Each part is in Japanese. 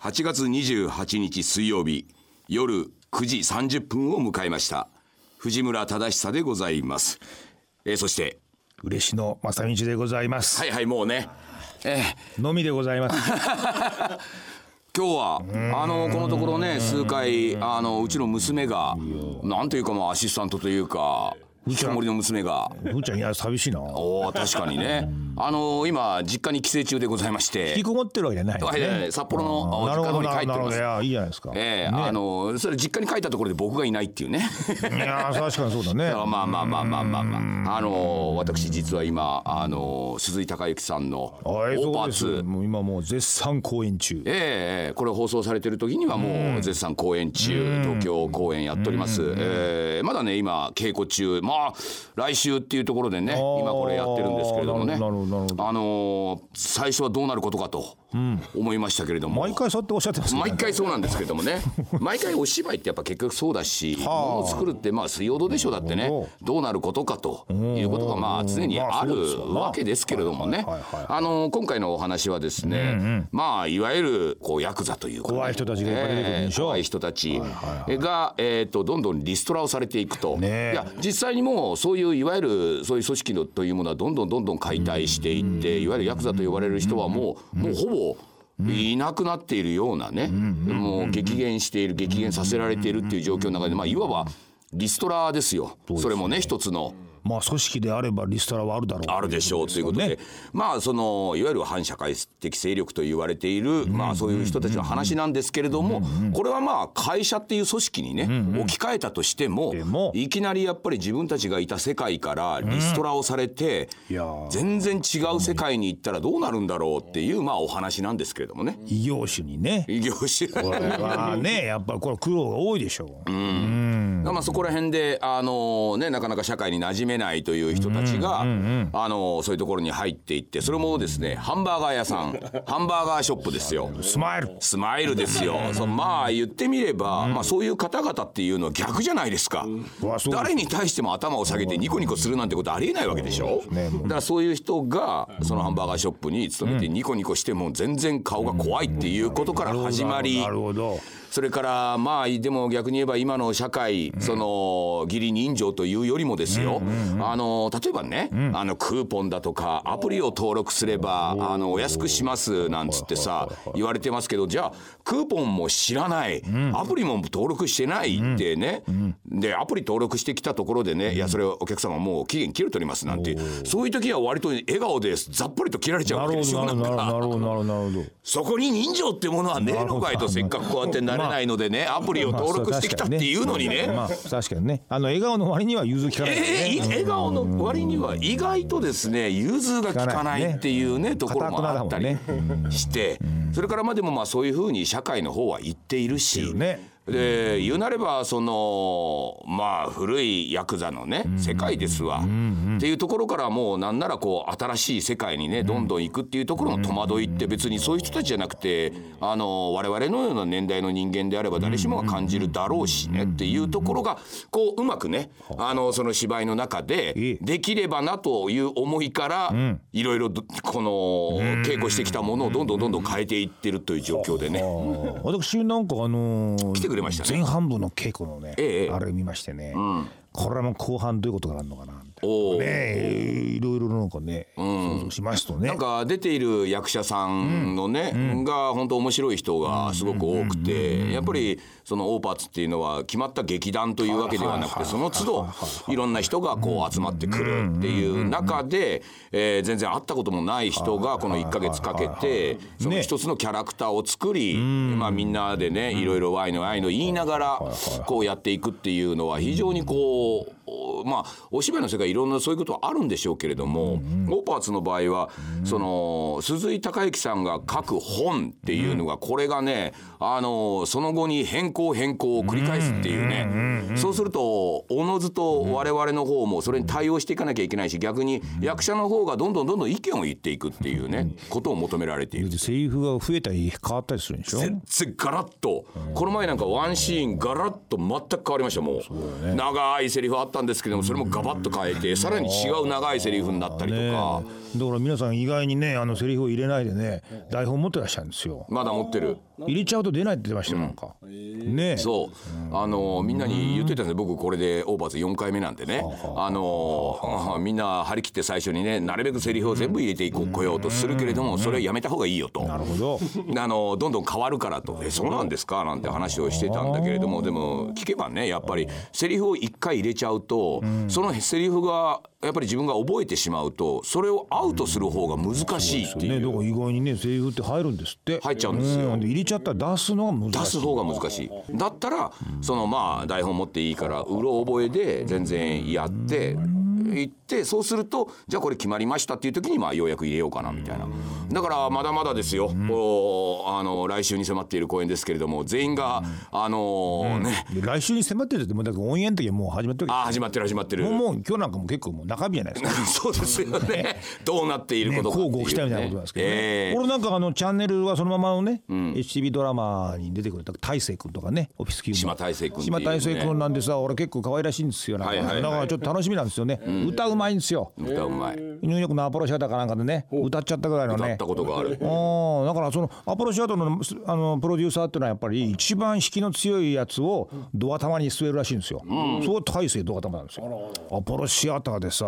8月28日水曜日夜9時30分を迎えました。藤村忠久でございます、えーそして嬉野正道でございます、はいはいもうね。えー。のみでございます。今日はあのこのところね数回あのうちの娘がなんというかまあアシスタントというか引きこもりの娘が。ふーちゃんいや寂しいな。おー確かにね。あの今実家に帰省中でございまして。引きこもってるわけじゃないですはいね札幌の実家の方に帰ってなるほますど。いやいいじゃないですか、ええあのそれ実家に帰ったところで僕がいないっていうね。いや確かにそうだね。まあまあまあまあまあまあまあ。あの私実は今あの鈴井孝之さんのオはいそうです。ーパーツ。もう今もう絶賛公演中。ええこれ放送されてる時にはもう絶賛公演中。東京公演やっております。ええまだね今稽古中。まあ来週っていうところでねー今これやってるんですけれどもね。あの最初はどうなることかと思いましたけれども。毎回そうやっておっしゃってますね。毎回そうなんですけれどもね。毎回お芝居ってやっぱ結局そうだしものを作るってまあ水曜どうでしょうだってねど。うなることかということがまあ常にあるわけですけれどもね。あの今回のお話はですねまあいわゆるこうヤクザというかね。怖い人たちが怖い人たちがえっとどんどんリストラをされていくと。いねえ。や実際にもうそういういわゆるそういう組織のというものはどんどんどんどん解体していっていわゆるヤクザと呼ばれる人はもうもうほぼいなくなっているようなね、もう激減している激減させられているっていう状況の中で、まあ、いわばリストラですよ。それもね一つの。まあ組織であればリストラはあるだろうあるでしょうということで、ねまあそのいわゆる反社会的勢力と言われている、まあそういう人たちの話なんですけれども、これはまあ会社っていう組織にね、置き換えたとしてもいきなりやっぱり自分たちがいた世界からリストラをされて、いやー。全然違う世界に行ったらどうなるんだろうっていうまあお話なんですけれどもね。異業種にね。異業種。これはね やっぱりこれ苦労が多いでしょう、まあそこら辺であのねなかなか社会に馴染めないという人たちが、あのそういうところに入っていってそれもですねハンバーガー屋さんハンバーガーショップですよ。スマイル。スマイルですよ。そうまあ言ってみれば、まあそういう方々っていうのは逆じゃないですか。誰に対しても頭を下げてニコニコするなんてことありえないわけでしょ。ね。だからそういう人がそのハンバーガーショップに勤めてニコニコしても全然顔が怖いっていうことから始まり。なるほどそれからまあでも逆に言えば今の社会その義理人情というよりもですよ。あの例えばねあのクーポンだとかアプリを登録すればあのお安くしますなんつってさ言われてますけどじゃあクーポンも知らない。アプリも登録してないってね。でアプリ登録してきたところでねいやそれお客様もう期限切れておりますなんてそういう時は割と笑顔でざっぽりと切られちゃうわけでしょどなるほどなるほどなるほどなるほど。そこに人情ってものはねえのかいとせっかくこうやってなれないのでねアプリを登録してきたっていうのにね。まあ確かにね。あの笑顔の割には融通きかないえ笑顔の割には意外とですね融通が利かないっていうねところもあったりして。それからまあでもまあそういうふうに社会の方は言っているし。ねで言うなればそのまあ古いヤクザのね世界ですわ。っていうところからもうなんならこう新しい世界にねどんどん行くっていうところの戸惑いって別にそういう人たちじゃなくてあの我々のような年代の人間であれば誰しもが感じるだろうしねっていうところがこううまくねあ。のその芝居の中いでいできればなという思いからいろいろどこの稽古してきたものをどんどんどんどん変えていってるという状況でね。私なんかあのー来てくれましたね。前半部の稽古のね、ええ。あれ見ましてね、これはもう後半どういうことがあるのかなねいろいろなんかね、想像しますとね。なんか出ている役者さんのね、が本当面白い人がすごく多くて、やっぱりそのオーパーツっていうのは決まった劇団というわけではなくてその都度いろんな人がこう集まってくるっていう中で、えー全然会ったこともない人がこの1ヶ月かけてその一つのキャラクターを作り、まあみんなでねいろいろワイのワイの言いながらこうやっていくっていうのは非常にこうおまあお芝居の世界いろんなそういうことはあるんでしょうけれども、オーパーツの場合は、その鈴井孝之さんが書く本っていうのがこれがねあのその後に変更変更を繰り返すっていうね、そうするとおのずと我々の方もそれに対応していかなきゃいけないし逆に役者の方がどんどんどんどん意見を言っていくっていうねことを求められている。セリフが増えたり変わったりするんでしょ？全然ガラッと、この前なんかワンシーンガラッと全く変わりましたもう。長いセリフあったんですけどもそれもガバッと変えてさらに違う長いセリフになったりとか、だから皆さん意外にねあのセリフを入れないでね台本持ってらっしゃるんですよ。まだ持ってる。入れちゃうと出ないって言ってましたよなんか、ねそう、あのみんなに言ってたんです僕これでオーバーズ4回目なんでね、あの みんな張り切って最初にねなるべくセリフを全部入れていこうこようとするけれどもそれはやめた方がいいよと。なるほど。あのどんどん変わるからと「えそうなんですか?」なんて話をしてたんだけれどもでも聞けばねやっぱりセリフを一回入れちゃうと、そのセリフがやっぱり自分が覚えてしまうとそれをアウトする方が難しいっていう。ね。だから意外にねセリフって入るんですって。入っちゃうんですよ。で入れちゃったら出すのが難しい。出す方が難しい。だったらそのまあ台本持っていいからうろ覚えで全然やって行ってそうするとじゃあこれ決まりましたっていう時にまあようやく入れようかなみたいな。だからまだまだですよ、こうあの来週に迫っている公演ですけれども全員があのね。で来週に迫ってるってもうだからオンエアの時はもう始まってるあ始まってる始まってる。もうもう今日なんかも結構もう中身じゃないですか。そうですよね。どうなっているね、ことか交互期待みたいなことなんですけどね、ええ。俺なんかあのチャンネルはそのままのね、HTV ドラマに出てくれた大成君とかねオフィスキュー島大成君ね。島大成君なんでさ俺結構可愛らしいんですよ。なんか,、はいはいはい。だからちょっと楽しみなんですよね、歌うまいんですよ。歌うまい。ニューヨークのアポロシアターかなんかでね歌っちゃったぐらいのね。歌ったことがある。ああだからそのアポロシアターのあのプロデューサーっていうのはやっぱり一番引きの強いやつをドア玉に据えるらしいんですよ、そう大勢ドア玉なんですよ。アポロシアターでさ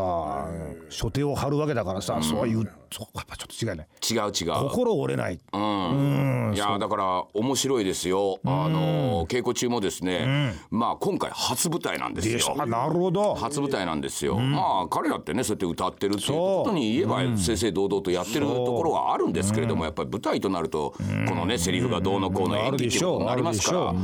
所定を張るわけだからさ、そういうそうやっぱちょっと違いね。違う違う。心折れない、いやだから面白いですよ。あの稽古中もですね、まあ今回初舞台なんですよ。なるほど。初舞台なんですよ。まあ彼らってねそうやって歌ってるっていうことに言えば正々堂々とやってるところはあるんですけれども、やっぱり舞台となるとこのねセリフがどうのこうの演技っていうことになりますから、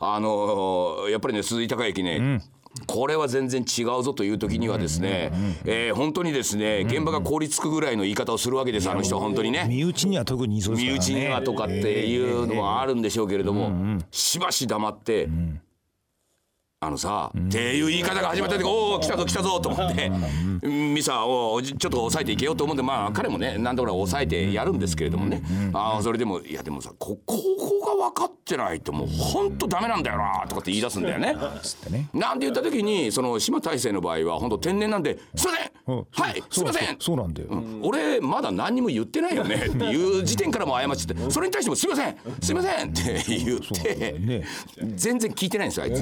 あのやっぱりね鈴井孝之ね。これは全然違うぞという時にはですね、えー本当にですね現場が凍りつくぐらいの言い方をするわけですあの人は本当にね。身内には特にそうですね。身内にはとかっていうのはあるんでしょうけれども、しばし黙って、あのさ、っていう言い方が始まった時おお来たぞ来たぞと思って、ミサおおちょっと抑えていけようと思ってまあ彼もね何とか抑えてやるんですけれどもね、ああそれでもいやでもさこここが分かってないともう本当ダメなんだよなとかって言い出すんだよね。なんて言った時にその島大成の場合は本当天然なんで「すいません!うん。はいすいません!そうなんだよ、俺まだ何にも言ってないよねっていう時点からも謝っち。ゃってそれに対しても「すいませんすいません」って言ってね。全然聞いてないんですよあいつ。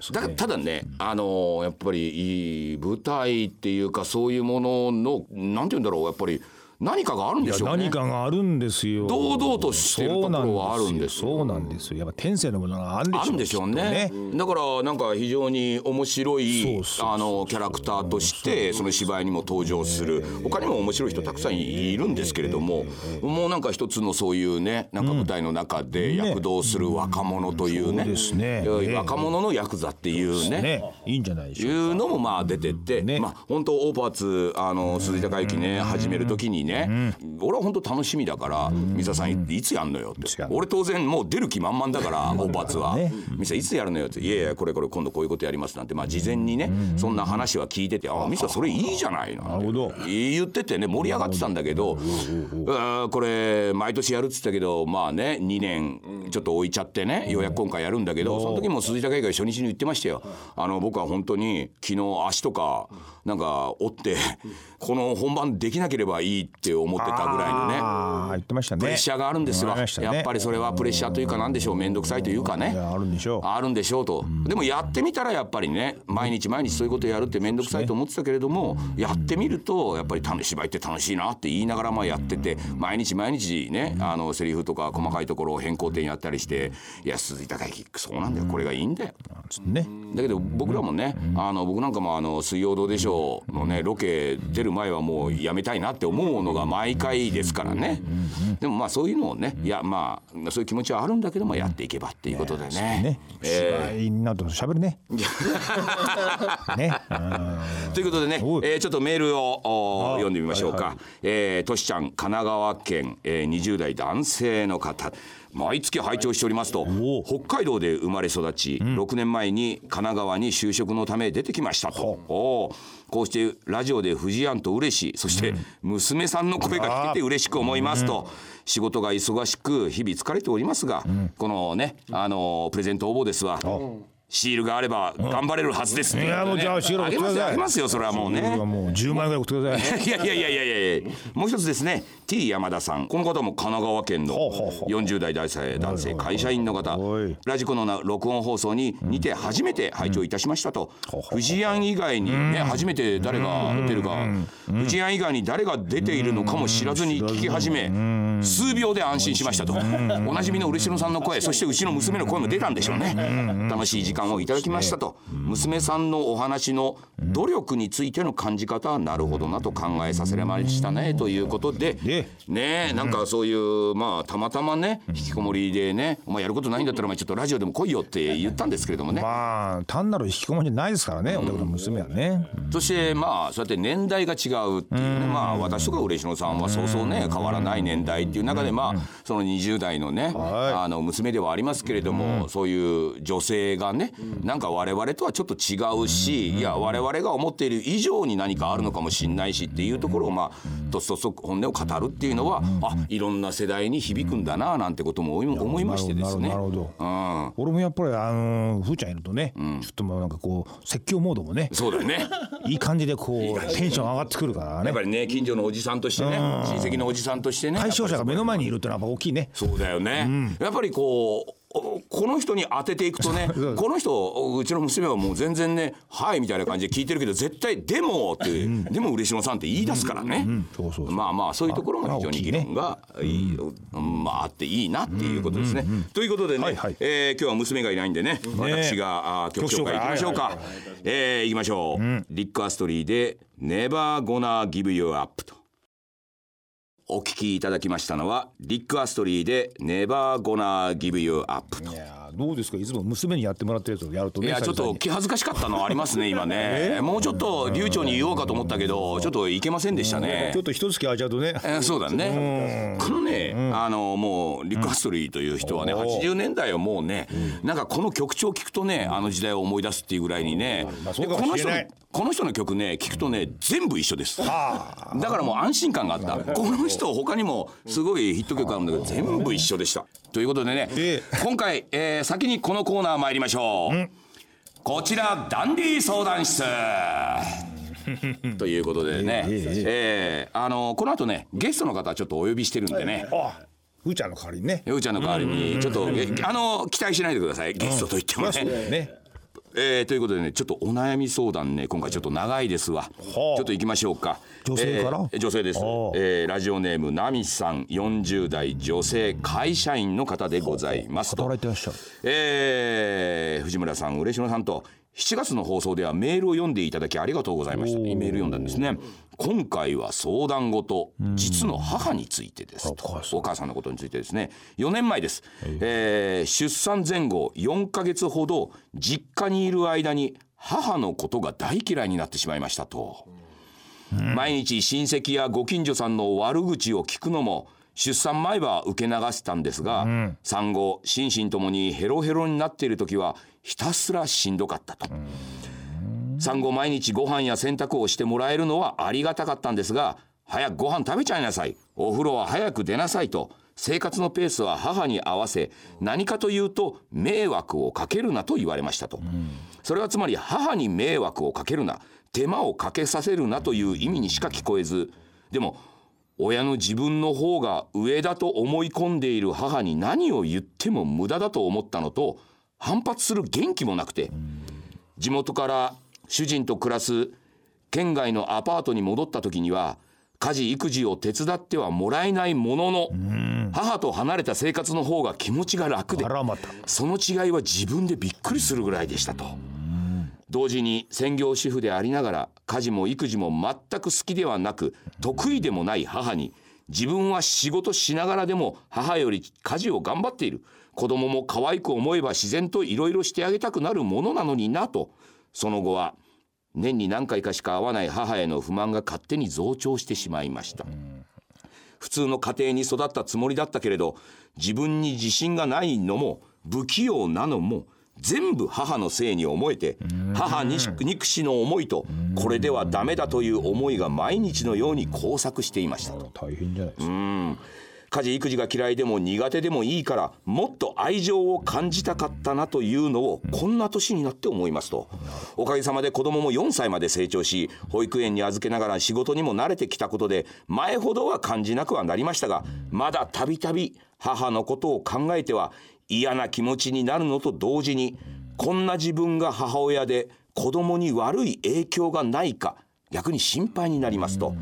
ですかだからただね、あのーやっぱりいい舞台っていうかそういうもののなんて言うんだろうやっぱり何かがあるんでしょうね。何かがあるんですよ。堂々としてるところはあるんですよ。そうなんですよ。やっぱ天性のものがあるんでしょうね。きっとだからなんか非常に面白いあのキャラクターとしてその芝居にも登場する。他にも面白い人たくさんいるんですけれどももうなんか一つのそういうねなんか舞台の中で躍動する若者というね。若者のヤクザっていうね。ね。いいんじゃないでしょういうのもまあ出てって、ね。まあ本当オーパーツあの鈴井孝之ね始める時にね、俺は本当楽しみだから「ミサさんいいつやんのよ」って。俺当然もう出る気満々だからオーパは。ね「ミサいつやるのよ」って「いやいやこれこれ今度こういうことやります」なんて。まあ事前にねそんな話は聞いてて「あミサそれいいじゃないの」なるほど。言っててね盛り上がってたんだけどこれ毎年やるっつったけどまあね2年ちょっと置いちゃってねようやく今回やるんだけどその時も鈴井孝之が初日に言ってましたよ。あの僕は本当に昨日足とかなんか折ってこの本番できなければいいって思ってたぐらいのね。言ってましたね。プレッシャーがあるんですわ、ね。やっぱりそれはプレッシャーというかなんでしょう。面倒くさいというかねあるんでしょう。あるんでしょうと、でもやってみたらやっぱりね毎日毎日そういうことやるって面倒くさいと思ってたけれども、やってみるとやっぱり楽芝居って楽しいなって言いながらまあやってて毎日毎日ねあのセリフとか細かいところを変更点やったりして「いや鈴井孝之そうなんだよ。これがいいんだよ」だけど僕らもね、あの僕なんかもあの「水曜どうでしょう」のねロケ出る前はもうやめたいなって思うのが毎回ですからね。でもまあそういうのをねいやまあそういう気持ちはあるんだけどもやっていけばっていうことでね。ね。芝居になると喋るね。ね。うん。ということでね、えーちょっとメールを読んでみましょうか、はいはえーとしちゃん神奈川県、えー20代男性の方。毎月拝聴しておりますとお北海道で生まれ育ち、6年前に神奈川に就職のため出てきましたとこうしてラジオで藤庵と嬉しい。そして娘さんの声が聞けて嬉しく思いますと、仕事が忙しく日々疲れておりますが、このねあのープレゼント応募ですわシールがあれば頑張れるはずですって。いやもうじゃあシールあげますよあげますよそれはもうね。もう10万円ぐらい送ってください。いやいやいやいやいやもう一つですね T 山田さん。この方も神奈川県のほうほうほう。40代男性男性会社員の方。ラジコのな録音放送に似て初めて拝聴いたしましたと。藤井庵以外にね初めて誰が出るか。藤井庵以外に誰が出ているのかも知らずに聞き始め数秒で安心しましたと。おなじみの嬉野さんの声そしてうちの娘の声も出たんでしょうね。楽しい時間をいただきましたと娘さんのお話の努力についての感じ方はなるほどなと考えさせられましたねということで。でねなんかそういうまあたまたまね引きこもりでねお前やることないんだったらお前ちょっとラジオでも来いよって言ったんですけれどもね。まあ単なる引きこもりじゃないですからねお宅の娘はね。そしてまあそうやって年代が違うっていうねまあ私とか嬉野さんはそうそうね変わらない年代っていう中でまあその20代のねはい。あの娘ではありますけれどもそういう女性がねなんか我々とはちょっと違うしいや我々が思っている以上に何かあるのかもしれないしっていうところをまあとっそそ本音を語るっていうのはあいろんな世代に響くんだななんてことも思いましてですね。なるほどうん。俺もやっぱりあのふーちゃんいるとね、ちょっともうなんかこう説教モードもねそうだよね。いい感じでこうテンション上がってくるからね。やっぱりね近所のおじさんとしてね親戚のおじさんとしてね対象者が目の前にいるってのはやっぱ大きいね。そうだよね、やっぱりこうおこの人に当てていくとね この人うちの娘はもう全然ね「はい」みたいな感じで聞いてるけど絶対「でも」って「でも嬉野さん」って言い出すからね、まあまあそういうところも非常に議論がいい、まああっていいなっていうことですね。ということでね、はいはい。えー今日は娘がいないんでね私があー曲紹介いきましょうか。はいはいえーいきましょう、リック・アストリーで「Never Gonna Give You Up」と。お聞きいただきましたのはリック・アストリーで「Never Gonna Give You Up」とい。やーどうですか？いつも娘にやってもらってるやつをやるとねいやちょっと気恥ずかしかったのはありますね今ね。もうちょっと流暢に言おうかと思ったけどちょっといけませんでしたね。ちょっと一月空いちゃうとね。えーそうだね。このね、あのもうリック・アストリーという人はね、80年代はもうね、なんかこの曲調聞くとね、あの時代を思い出すっていうぐらいにね、まあこの人この人の曲ね聞くとね全部一緒です。だからもう安心感があった。この人他にもすごいヒット曲あるんだけど全部一緒でした。ということでねええ、今回、えー先にこのコーナー参りましょう。こちらダンディ相談室。ということでね、えーあのこの後ねゲストの方ちょっとお呼びしてるんでね。あふーちゃんの代わりにねようちゃんの代わりにちょっとえあの期待しないでくださいゲストといってもね。ねえーということでねちょっとお悩み相談ね今回ちょっと長いですわ、ちょっと行きましょうか。女性から？えー女性です、はあえーラジオネームナミさん40代女性会社員の方でございます。と働いてらっしゃる。えー藤村さん嬉野さんと7月の放送ではメールを読んでいただきありがとうございました。メール読んだんですね。今回は相談事実の母についてです。とお母さん。お母さんのことについてですね。4年前です、えー出産前後4ヶ月ほど実家にいる間に母のことが大嫌いになってしまいましたと、毎日親戚やご近所さんの悪口を聞くのも出産前は受け流したんですが、産後心身ともにヘロヘロになっている時はひたすらしんどかったと。産後毎日ご飯や洗濯をしてもらえるのはありがたかったんですが早くご飯食べちゃいなさい。お風呂は早く出なさいと。生活のペースは母に合わせ何かというと迷惑をかけるなと言われましたと、それはつまり母に迷惑をかけるな。手間をかけさせるなという意味にしか聞こえず。でも親の自分の方が上だと思い込んでいる母に何を言っても無駄だと思ったのと反発する元気もなくて地元から主人と暮らす県外のアパートに戻った時には家事育児を手伝ってはもらえないものの母と離れた生活の方が気持ちが楽でその違いは自分でびっくりするぐらいでしたと。同時に専業主婦でありながら家事も育児も全く好きではなく得意でもない母に自分は仕事しながらでも母より家事を頑張っている子供も可愛く思えば自然といろいろしてあげたくなるものなのになとその後は年に何回かしか会わない母への不満が勝手に増長してしまいました。普通の家庭に育ったつもりだったけれど自分に自信がないのも不器用なのも全部母のせいに思えて母に憎しの思いとこれではダメだという思いが毎日のように交錯していましたと。大変じゃないですか。家事育児が嫌いでも苦手でもいいからもっと愛情を感じたかったなというのをこんな年になって思いますと。おかげさまで子供も4歳まで成長し保育園に預けながら仕事にも慣れてきたことで前ほどは感じなくはなりましたがまだたびたび母のことを考えては嫌な気持ちになるのと同時にこんな自分が母親で子供に悪い影響がないか逆に心配になりますと。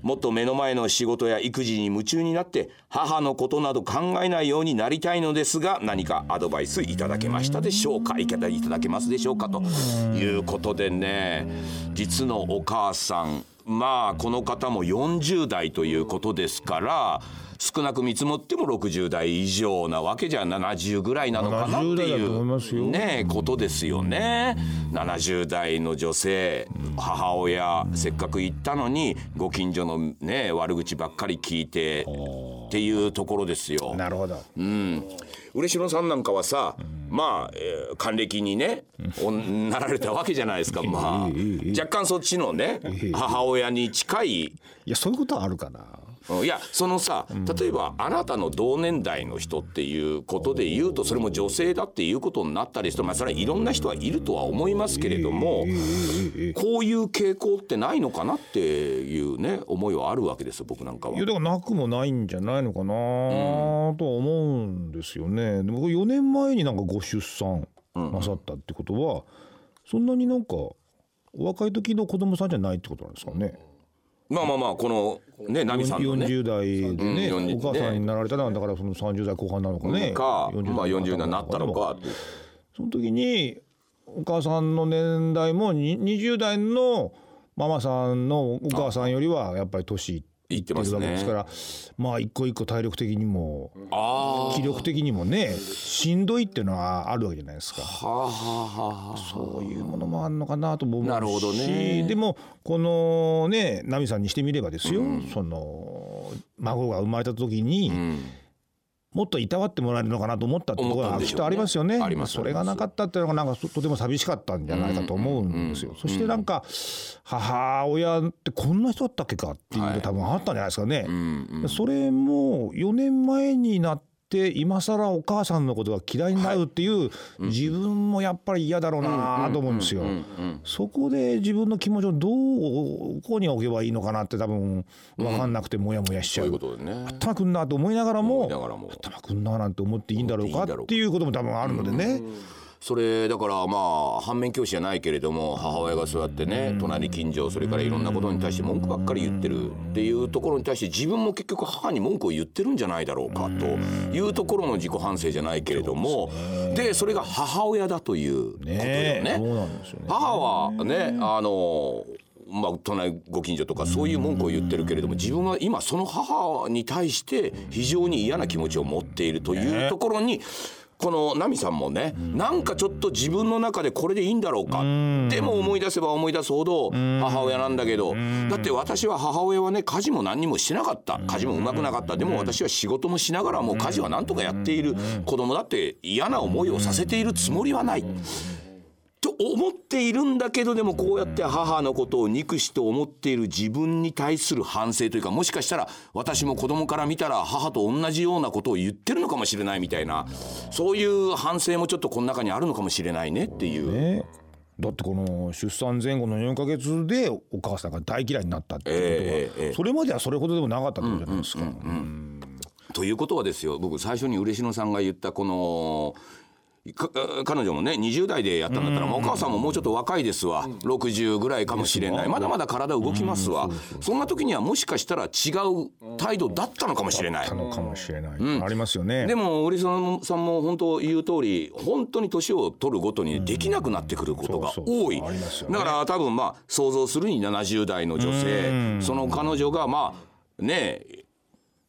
もっと目の前の仕事や育児に夢中になって母のことなど考えないようになりたいのですが何かアドバイスいただけましたでしょうか？いただけますでしょうかということでね実のお母さんまあこの方も40代ということですから少なく見積もっても60代以上なわけじゃ70ぐらいなのかなっていうねことですよね。70代の女性母親せっかく行ったのにご近所のね悪口ばっかり聞いてっていうところですよ。なるほど。うん。嬉野さんなんかはさ、まあ、えー、還暦にね、なられたわけじゃないですか。まあ、若干そっちのね、母親に近い。いや、そういうことはあるかな。いやそのさ例えばあなたの同年代の人っていうことで言うとそれも女性だっていうことになったりするとまあそれはいろんな人はいるとは思いますけれどもこういう傾向ってないのかなっていうね思いはあるわけです僕なんかは。いやだからなくもないんじゃないのかなとは思うんですよね。でも4年前になんかご出産なさったってことは、そんなになんかお若い時の子供さんじゃないってことなんですかね。まあまあまあこのねナミさんのね。40代でね、うん、お母さんになられたのはだからその30代後半なのかね。か。まあ40代になったのかその時にお母さんの年代も20代のママさんのお母さんよりはやっぱり年いって言ってますね。ですからまあ一個一個体力的にも気力的にもねしんどいっていうのはあるわけじゃないですか。そういうものもあるのかなと思うしなるほど、ね、でもこのね奈美さんにしてみればですよ、うん、その孫が生まれた時に、うんもっといたわってもらえるのかなと思ったってことはきっとありますよね。ねそれがなかったっていうのがなんかとても寂しかったんじゃないかと思うんですよ。そしてなんか母親ってこんな人だったっけかっていうの多分あったんじゃないですかね。それも4年前になっって今更お母さんのことが嫌いになるっていう、自分もやっぱり嫌だろうなと思うんですよ。そこで自分の気持ちをどうここに置けばいいのかなって多分分かんなくてモヤモヤしちゃう。頭くんなと思いながらも頭くんななんて思っていいんだろうかっていうことも多分あるのでね。それだからまあ反面教師じゃないけれども母親がそうやってね隣近所それからいろんなことに対して文句ばっかり言ってるっていうところに対して自分も結局母に文句を言ってるんじゃないだろうかというところの自己反省じゃないけれどもでそれが母親だということよね。母はねあのまあ、隣ご近所とかそういう文句を言ってるけれども自分は今その母に対して非常に嫌な気持ちを持っているというところにこのナミさんもね、うん、なんかちょっと自分の中でこれでいいんだろうか、うん、でも思い出せば思い出すほど母親なんだけど、うん、だって私は母親はね家事も何にもしてなかった。家事もうまくなかった。でも私は仕事もしながらも家事はなんとかやっている。子供だって嫌な思いをさせているつもりはない。と思っているんだけどでもこうやって母のことを憎しと思っている自分に対する反省というかもしかしたら私も子供から見たら母と同じようなことを言ってるのかもしれないみたいなそういう反省もちょっとこの中にあるのかもしれないねっていう。ねだってこの出産前後の4か月でお母さんが大嫌いになったっていうことは、それまではそれほどでもなかったってことじゃないですか。ということはですよ僕最初に嬉野さんが言ったこの 彼女もね20代でやったんだったら、お母さんももうちょっと若いですわ、うん、60ぐらいかもしれない。まだまだ体動きますわ、そんな時にはもしかしたら違う態度だったのかもしれない。のかもしれない、うん、ありますよね。でも織さんさんも本当言う通り本当に年を取るごとにできなくなってくることが多い。だから多分まあ想像するに70代の女性。その彼女がまあね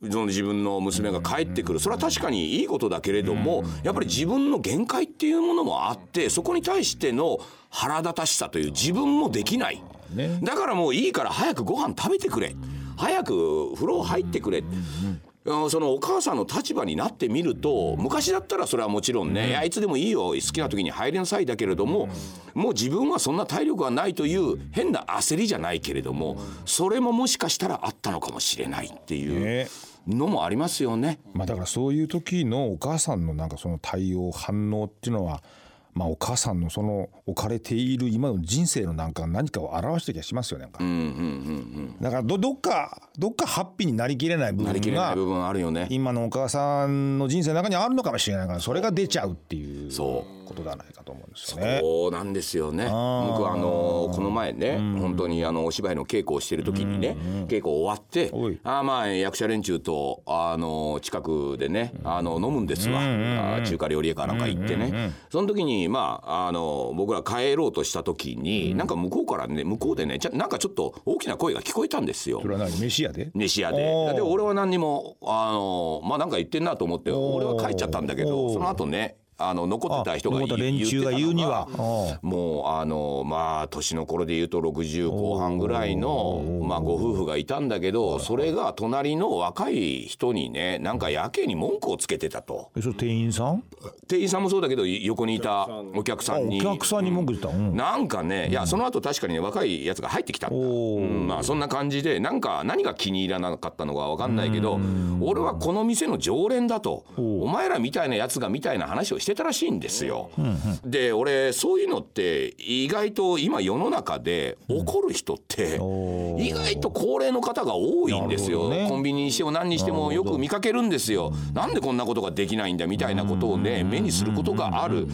その自分の娘が帰ってくる。それは確かにいいことだけれどもやっぱり自分の限界っていうものもあってそこに対しての腹立たしさという自分もできない。だからもういいから早くご飯食べてくれ。早く風呂入ってくれ。そのお母さんの立場になってみると昔だったらそれはもちろんね、あいつでもいいよ好きな時に入りなさいだけれども、もう自分はそんな体力がないという変な焦りじゃないけれどもそれももしかしたらあったのかもしれないっていう。のもありますよね。まあだからそういう時のお母さんのなんかその対応反応っていうのはまあお母さんのその置かれている今の人生のなんか何かを表してきはしますよねなんか、だからどどっかどっかハッピーになりきれない部分が部分あるよね。今のお母さんの人生の中にあるのかもしれないからそれが出ちゃうっていう。そことではないかと思うんですよね。そうなんですよね。僕はあのこの前ね、本当にあのお芝居の稽古をしてる時にね、稽古終わって、あまあ役者連中とあの近くでね、あの飲むんですわ。あ中華料理屋かなんか行ってね。その時にまああの僕ら帰ろうとした時に、なんか向こうからね向こうでね、ちゃなんかちょっと大きな声が聞こえたんですよそ。れは何飯屋で飯屋おーでで俺は何にもあのまあなんか言ってんなと思って俺は帰っちゃったんだけどその後ねあの残ってた人が連中が言うには。言ってたのがもうあのまあ年の頃で言うと60後半ぐらいのまあご夫婦がいたんだけどそれが隣の若い人にねなんかやけに文句をつけてたと。えそれ店員さん？店員さんもそうだけど横にいたお客さんに。客さんに。文句言ってた、うん。なんかね、いやその後確かにね若いやつが入ってきたんだ、まあそんな感じでなんか何が気に入らなかったのか分かんないけど俺はこの店の常連だと。お前らみたいなやつがみたいな話をしてたらしいんですよ。で俺そういうのって意外と今世の中で怒る人って意外と高齢の方が多いんですよ、コンビニにしても何にしてもよく見かけるんですよ。なんでこんなことができないんだみたいなことをね目にすることがある。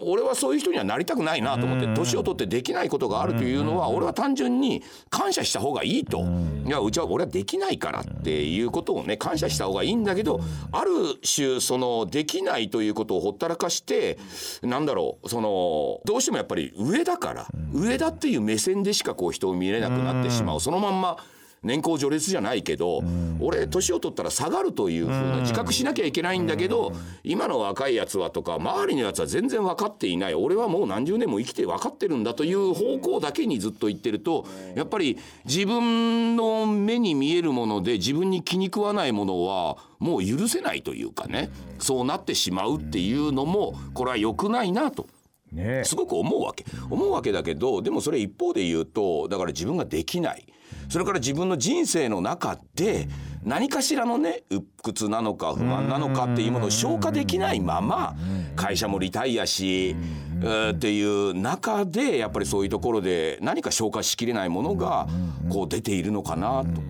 俺はそういう人にはなりたくないなと思って年を取ってできないことがあるというのは俺は単純に感謝した方がいいと。いやうちは俺はできないからっていうことをね感謝した方がいいんだけどある種そのできないと。いうことをほったらかしてなんだろうそのどうしてもやっぱり上だから上だっていう目線でしかこう人を見れなくなってしまう。そのまんま年功序列じゃないけど、俺年を取ったら下がるというふうな自覚しなきゃいけないんだけど、今の若いやつはとか周りのやつは全然分かっていない。俺はもう何十年も生きて分かってるんだという方向だけにずっと言ってるとやっぱり自分の目に見えるもので自分に気に食わないものはもう許せないというかね。そうなってしまうっていうのもこれは良くないなと。ね。すごく思うわけ。思うわけだけどでもそれ一方で言うとだから自分ができない。それから自分の人生の中で何かしらのね鬱屈なのか不満なのかっていうものを消化できないまま会社もリタイアしえっていう中でやっぱりそういうところで何か消化しきれないものがこう出ているのかなと。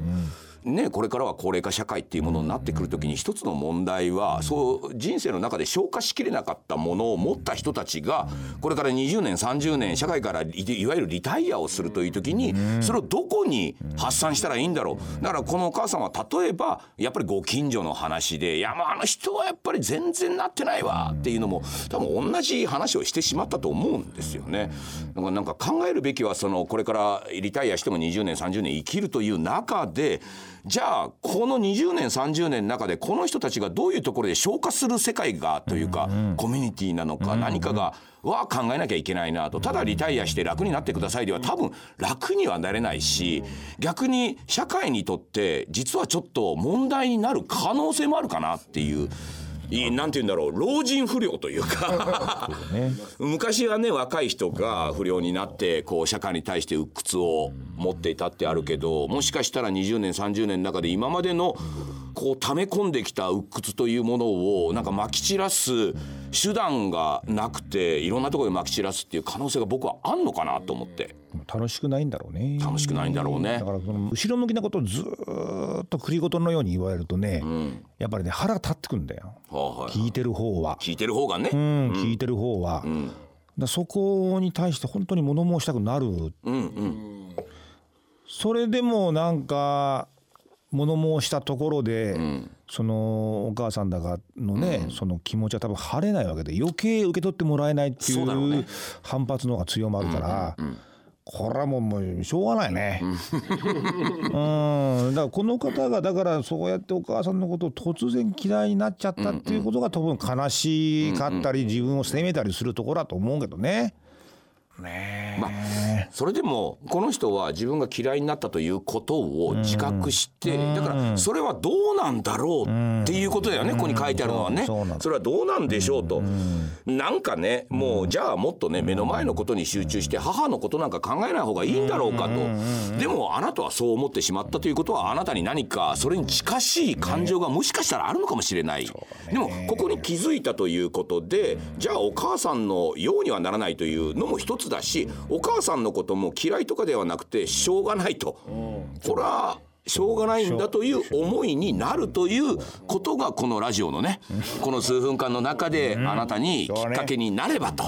ね、これからは高齢化社会っていうものになってくるときに一つの問題はそう人生の中で消化しきれなかったものを持った人たちがこれから20年30年社会からいいわゆるリタイアをするという時にそれをどこに発散したらいいんだろう。だからこのお母さんは例えばやっぱりご近所の話で「いやもうあの人はやっぱり全然なってないわ」っていうのも多分同じ話をしてしまったと思うんですよね。だからなんか考えるべきはそのこれからリタイアしても20年30年生きるという中でじゃあこの20年30年の中でこの人たちがどういうところで消化する世界がというかコミュニティなのか何かがは考えなきゃいけないなと。ただリタイアして楽になってくださいでは多分楽にはなれないし逆に社会にとって実はちょっと問題になる可能性もあるかなっていう。いいなんて言うんだろう老人不良というか。昔はね若い人が不良になってこう社会に対して鬱屈を持っていたってあるけどもしかしたら20年30年の中で今までのこう溜め込んできた鬱屈というものをなんかまき散らす手段がなくていろんなところでまき散らすっていう可能性が僕はあんのかなと思って。楽しくないんだろうね。楽しくないんだろうね。だ。からその後ろ向きなことをずーっと繰り事のように言われるとね、やっぱりね腹が立ってくんだよ。はあはい。聞いてる方は、聞いてる方がね、うん、聞いてる方は、だからそこに対して本当に物申したくなる、うんうん。それでもなんか物申したところで、そのお母さんだかのね、その気持ちは多分晴れないわけで余計受け取ってもらえないっていう反発の方が強まるから。これはもうもうしょうがないね。うん、だからこの方がだからそうやってお母さんのことを突然嫌いになっちゃったっていうことが多分悲しかったり自分を責めたりするところだと思うけどね。ね。まあそれでもこの人は自分が嫌いになったということを自覚してだからそれはどうなんだろうっていうことだよねここに書いてあるのはね。それはどうなんでしょうと。なんかねもうじゃあもっとね目の前のことに集中して母のことなんか考えない方がいいんだろうかと。でもあなたはそう思ってしまったということはあなたに何かそれに近しい感情がもしかしたらあるのかもしれない。でもここに気づいたということでじゃあお母さんのようにはならないというのも一つだしお母さんのことも嫌いとかではなくてしょうがないと。これはしょうがないんだという思いになるということがこのラジオのねこの数分間の中であなたにきっかけになればと。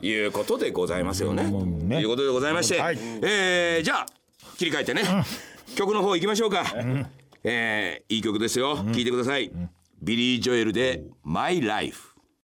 いうことでございますよね。ね。ということでございまして、はい。えーじゃあ切り替えてね、曲の方行きましょうか。えーいい曲ですよ、聞いてください。ビリー・ジョエルで「マイ・ライフ」。